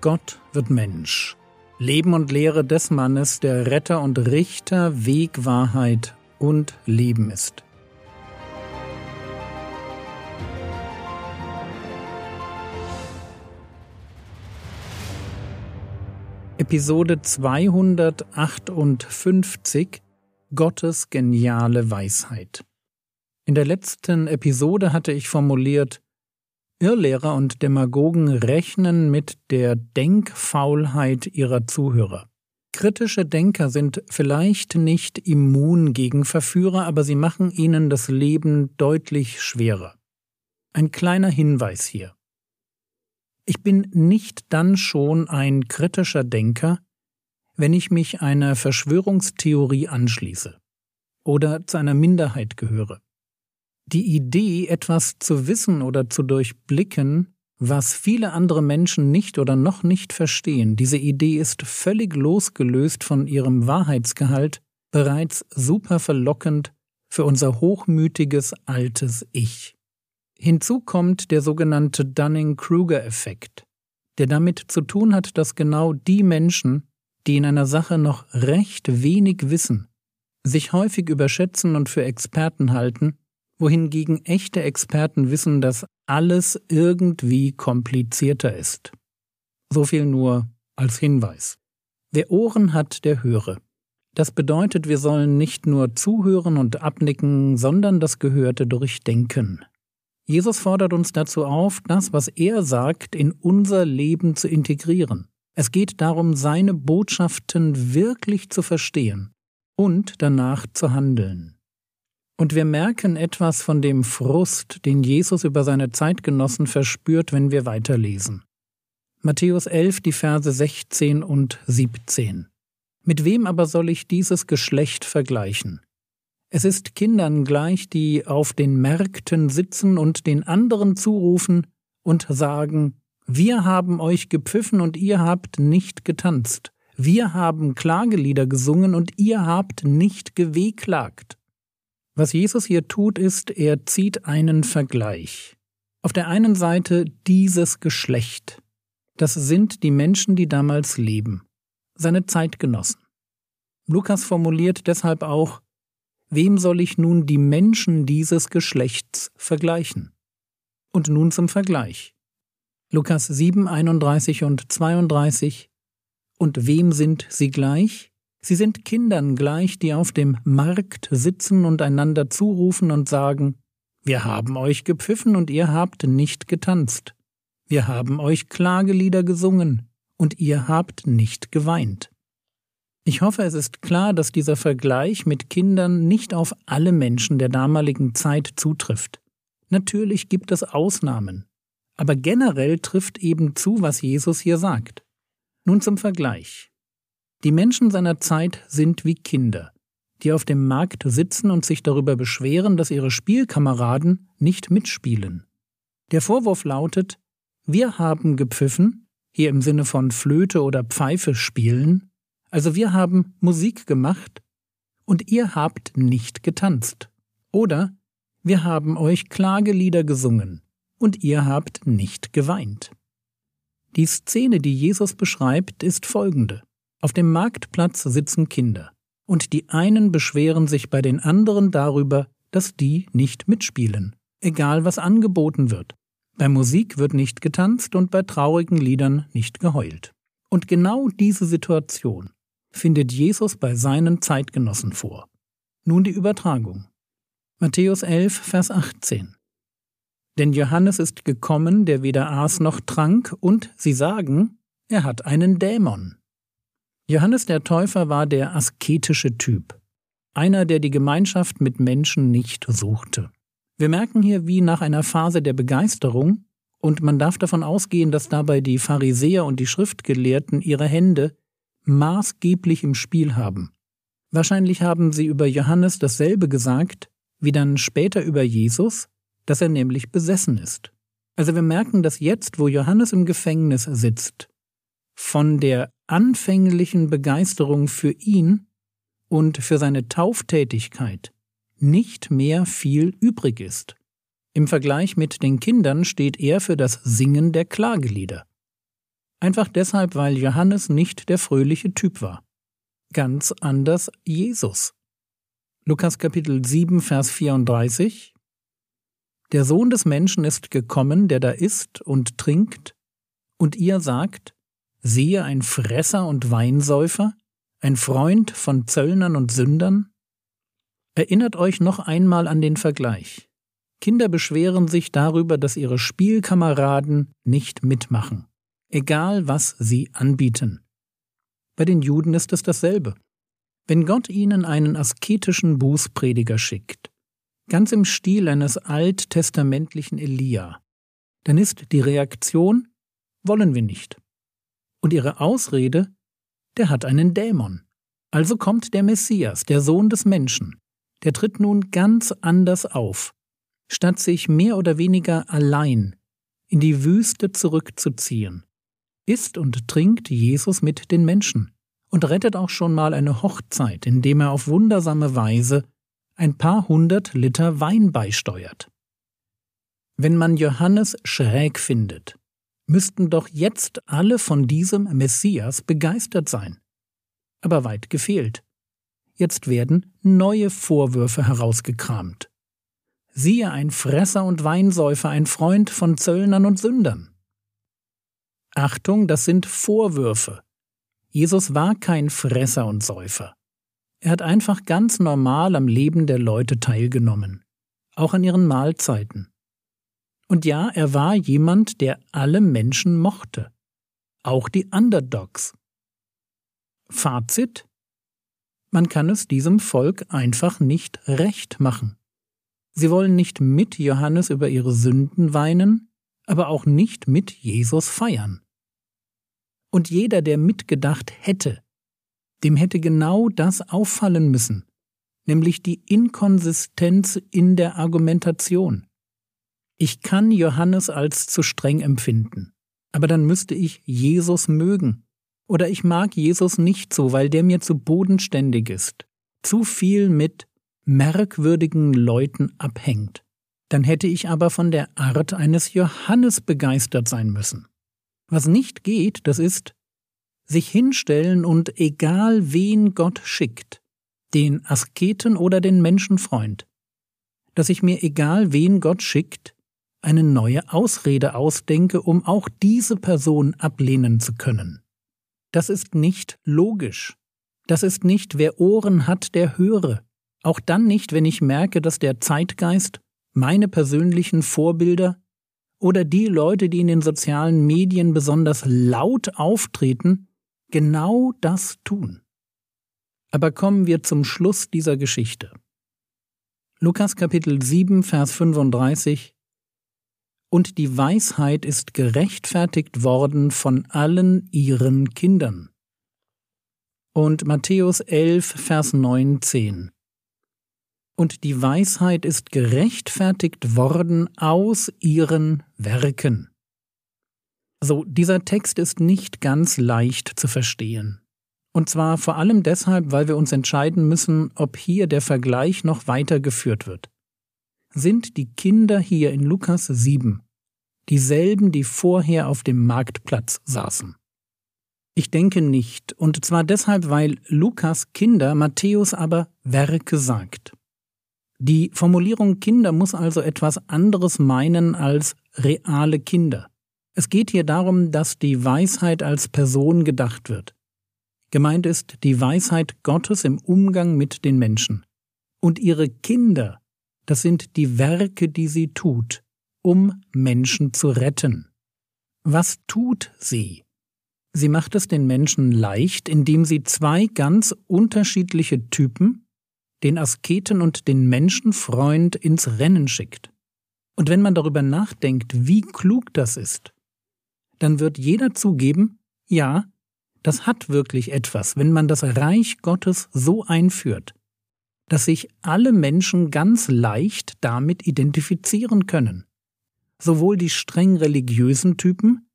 Gott wird Mensch. Leben und Lehre des Mannes, der Retter und Richter, Weg, Wahrheit und Leben ist. Episode 258 Gottes geniale Weisheit. In der letzten Episode hatte ich formuliert, Irrlehrer und Demagogen rechnen mit der Denkfaulheit ihrer Zuhörer. Kritische Denker sind vielleicht nicht immun gegen Verführer, aber sie machen ihnen das Leben deutlich schwerer. Ein kleiner Hinweis hier. Ich bin nicht dann schon ein kritischer Denker, wenn ich mich einer Verschwörungstheorie anschließe oder zu einer Minderheit gehöre. Die Idee, etwas zu wissen oder zu durchblicken, was viele andere Menschen nicht oder noch nicht verstehen, diese Idee ist völlig losgelöst von ihrem Wahrheitsgehalt, bereits super verlockend für unser hochmütiges altes Ich. Hinzu kommt der sogenannte Dunning-Kruger-Effekt, der damit zu tun hat, dass genau die Menschen, die in einer Sache noch recht wenig wissen, sich häufig überschätzen und für Experten halten, wohingegen echte Experten wissen, dass alles irgendwie komplizierter ist. So viel nur als Hinweis. Wer Ohren hat, der höre. Das bedeutet, wir sollen nicht nur zuhören und abnicken, sondern das Gehörte durchdenken. Jesus fordert uns dazu auf, das, was er sagt, in unser Leben zu integrieren. Es geht darum, seine Botschaften wirklich zu verstehen und danach zu handeln. Und wir merken etwas von dem Frust, den Jesus über seine Zeitgenossen verspürt, wenn wir weiterlesen. Matthäus 11, die Verse 16 und 17. Mit wem aber soll ich dieses Geschlecht vergleichen? Es ist Kindern gleich, die auf den Märkten sitzen und den anderen zurufen und sagen, wir haben euch gepfiffen und ihr habt nicht getanzt. Wir haben Klagelieder gesungen und ihr habt nicht gewehklagt. Was Jesus hier tut, ist, er zieht einen Vergleich. Auf der einen Seite dieses Geschlecht. Das sind die Menschen, die damals leben, seine Zeitgenossen. Lukas formuliert deshalb auch, wem soll ich nun die Menschen dieses Geschlechts vergleichen? Und nun zum Vergleich. Lukas 7, 31 und 32. Und wem sind sie gleich? Sie sind Kindern gleich, die auf dem Markt sitzen und einander zurufen und sagen Wir haben euch gepfiffen und ihr habt nicht getanzt. Wir haben euch Klagelieder gesungen und ihr habt nicht geweint. Ich hoffe, es ist klar, dass dieser Vergleich mit Kindern nicht auf alle Menschen der damaligen Zeit zutrifft. Natürlich gibt es Ausnahmen, aber generell trifft eben zu, was Jesus hier sagt. Nun zum Vergleich. Die Menschen seiner Zeit sind wie Kinder, die auf dem Markt sitzen und sich darüber beschweren, dass ihre Spielkameraden nicht mitspielen. Der Vorwurf lautet, wir haben gepfiffen, hier im Sinne von Flöte oder Pfeife spielen, also wir haben Musik gemacht und ihr habt nicht getanzt. Oder wir haben euch Klagelieder gesungen und ihr habt nicht geweint. Die Szene, die Jesus beschreibt, ist folgende. Auf dem Marktplatz sitzen Kinder, und die einen beschweren sich bei den anderen darüber, dass die nicht mitspielen, egal was angeboten wird. Bei Musik wird nicht getanzt und bei traurigen Liedern nicht geheult. Und genau diese Situation findet Jesus bei seinen Zeitgenossen vor. Nun die Übertragung. Matthäus 11, Vers 18. Denn Johannes ist gekommen, der weder aß noch trank, und sie sagen, er hat einen Dämon. Johannes der Täufer war der asketische Typ, einer, der die Gemeinschaft mit Menschen nicht suchte. Wir merken hier, wie nach einer Phase der Begeisterung, und man darf davon ausgehen, dass dabei die Pharisäer und die Schriftgelehrten ihre Hände maßgeblich im Spiel haben. Wahrscheinlich haben sie über Johannes dasselbe gesagt, wie dann später über Jesus, dass er nämlich besessen ist. Also wir merken, dass jetzt, wo Johannes im Gefängnis sitzt, von der anfänglichen Begeisterung für ihn und für seine Tauftätigkeit nicht mehr viel übrig ist. Im Vergleich mit den Kindern steht er für das Singen der Klagelieder. Einfach deshalb, weil Johannes nicht der fröhliche Typ war. Ganz anders Jesus. Lukas Kapitel 7, Vers 34 Der Sohn des Menschen ist gekommen, der da isst und trinkt, und ihr sagt, siehe ein Fresser und Weinsäufer, ein Freund von Zöllnern und Sündern? Erinnert euch noch einmal an den Vergleich. Kinder beschweren sich darüber, dass ihre Spielkameraden nicht mitmachen, egal was sie anbieten. Bei den Juden ist es dasselbe. Wenn Gott ihnen einen asketischen Bußprediger schickt, ganz im Stil eines alttestamentlichen Elia, dann ist die Reaktion wollen wir nicht. Und ihre Ausrede, der hat einen Dämon. Also kommt der Messias, der Sohn des Menschen, der tritt nun ganz anders auf, statt sich mehr oder weniger allein in die Wüste zurückzuziehen, isst und trinkt Jesus mit den Menschen und rettet auch schon mal eine Hochzeit, indem er auf wundersame Weise ein paar hundert Liter Wein beisteuert. Wenn man Johannes schräg findet, müssten doch jetzt alle von diesem Messias begeistert sein. Aber weit gefehlt. Jetzt werden neue Vorwürfe herausgekramt. Siehe ein Fresser und Weinsäufer, ein Freund von Zöllnern und Sündern. Achtung, das sind Vorwürfe. Jesus war kein Fresser und Säufer. Er hat einfach ganz normal am Leben der Leute teilgenommen, auch an ihren Mahlzeiten. Und ja, er war jemand, der alle Menschen mochte, auch die Underdogs. Fazit Man kann es diesem Volk einfach nicht recht machen. Sie wollen nicht mit Johannes über ihre Sünden weinen, aber auch nicht mit Jesus feiern. Und jeder, der mitgedacht hätte, dem hätte genau das auffallen müssen, nämlich die Inkonsistenz in der Argumentation. Ich kann Johannes als zu streng empfinden, aber dann müsste ich Jesus mögen. Oder ich mag Jesus nicht so, weil der mir zu bodenständig ist, zu viel mit merkwürdigen Leuten abhängt. Dann hätte ich aber von der Art eines Johannes begeistert sein müssen. Was nicht geht, das ist sich hinstellen und egal wen Gott schickt, den Asketen oder den Menschenfreund, dass ich mir egal wen Gott schickt, eine neue Ausrede ausdenke, um auch diese Person ablehnen zu können. Das ist nicht logisch. Das ist nicht, wer Ohren hat, der höre. Auch dann nicht, wenn ich merke, dass der Zeitgeist, meine persönlichen Vorbilder oder die Leute, die in den sozialen Medien besonders laut auftreten, genau das tun. Aber kommen wir zum Schluss dieser Geschichte. Lukas Kapitel 7, Vers 35 und die Weisheit ist gerechtfertigt worden von allen ihren Kindern. Und Matthäus 11, Vers 19. Und die Weisheit ist gerechtfertigt worden aus ihren Werken. So, dieser Text ist nicht ganz leicht zu verstehen. Und zwar vor allem deshalb, weil wir uns entscheiden müssen, ob hier der Vergleich noch weitergeführt wird sind die Kinder hier in Lukas 7 dieselben, die vorher auf dem Marktplatz saßen. Ich denke nicht, und zwar deshalb, weil Lukas Kinder, Matthäus aber Werke sagt. Die Formulierung Kinder muss also etwas anderes meinen als reale Kinder. Es geht hier darum, dass die Weisheit als Person gedacht wird. Gemeint ist die Weisheit Gottes im Umgang mit den Menschen. Und ihre Kinder das sind die Werke, die sie tut, um Menschen zu retten. Was tut sie? Sie macht es den Menschen leicht, indem sie zwei ganz unterschiedliche Typen, den Asketen und den Menschenfreund, ins Rennen schickt. Und wenn man darüber nachdenkt, wie klug das ist, dann wird jeder zugeben, ja, das hat wirklich etwas, wenn man das Reich Gottes so einführt, dass sich alle Menschen ganz leicht damit identifizieren können. Sowohl die streng religiösen Typen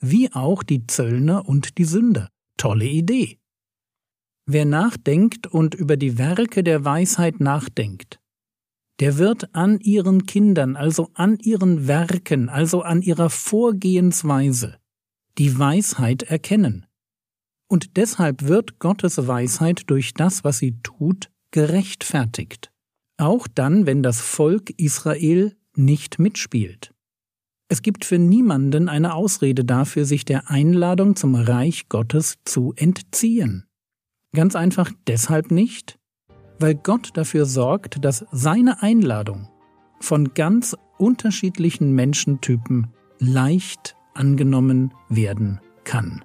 wie auch die Zöllner und die Sünder. Tolle Idee. Wer nachdenkt und über die Werke der Weisheit nachdenkt, der wird an ihren Kindern, also an ihren Werken, also an ihrer Vorgehensweise, die Weisheit erkennen. Und deshalb wird Gottes Weisheit durch das, was sie tut, gerechtfertigt. Auch dann, wenn das Volk Israel nicht mitspielt. Es gibt für niemanden eine Ausrede dafür, sich der Einladung zum Reich Gottes zu entziehen. Ganz einfach deshalb nicht, weil Gott dafür sorgt, dass seine Einladung von ganz unterschiedlichen Menschentypen leicht angenommen werden kann.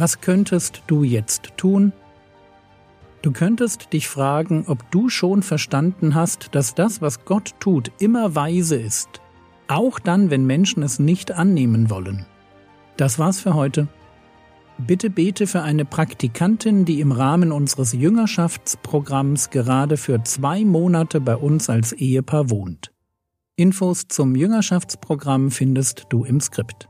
Was könntest du jetzt tun? Du könntest dich fragen, ob du schon verstanden hast, dass das, was Gott tut, immer weise ist, auch dann, wenn Menschen es nicht annehmen wollen. Das war's für heute. Bitte bete für eine Praktikantin, die im Rahmen unseres Jüngerschaftsprogramms gerade für zwei Monate bei uns als Ehepaar wohnt. Infos zum Jüngerschaftsprogramm findest du im Skript.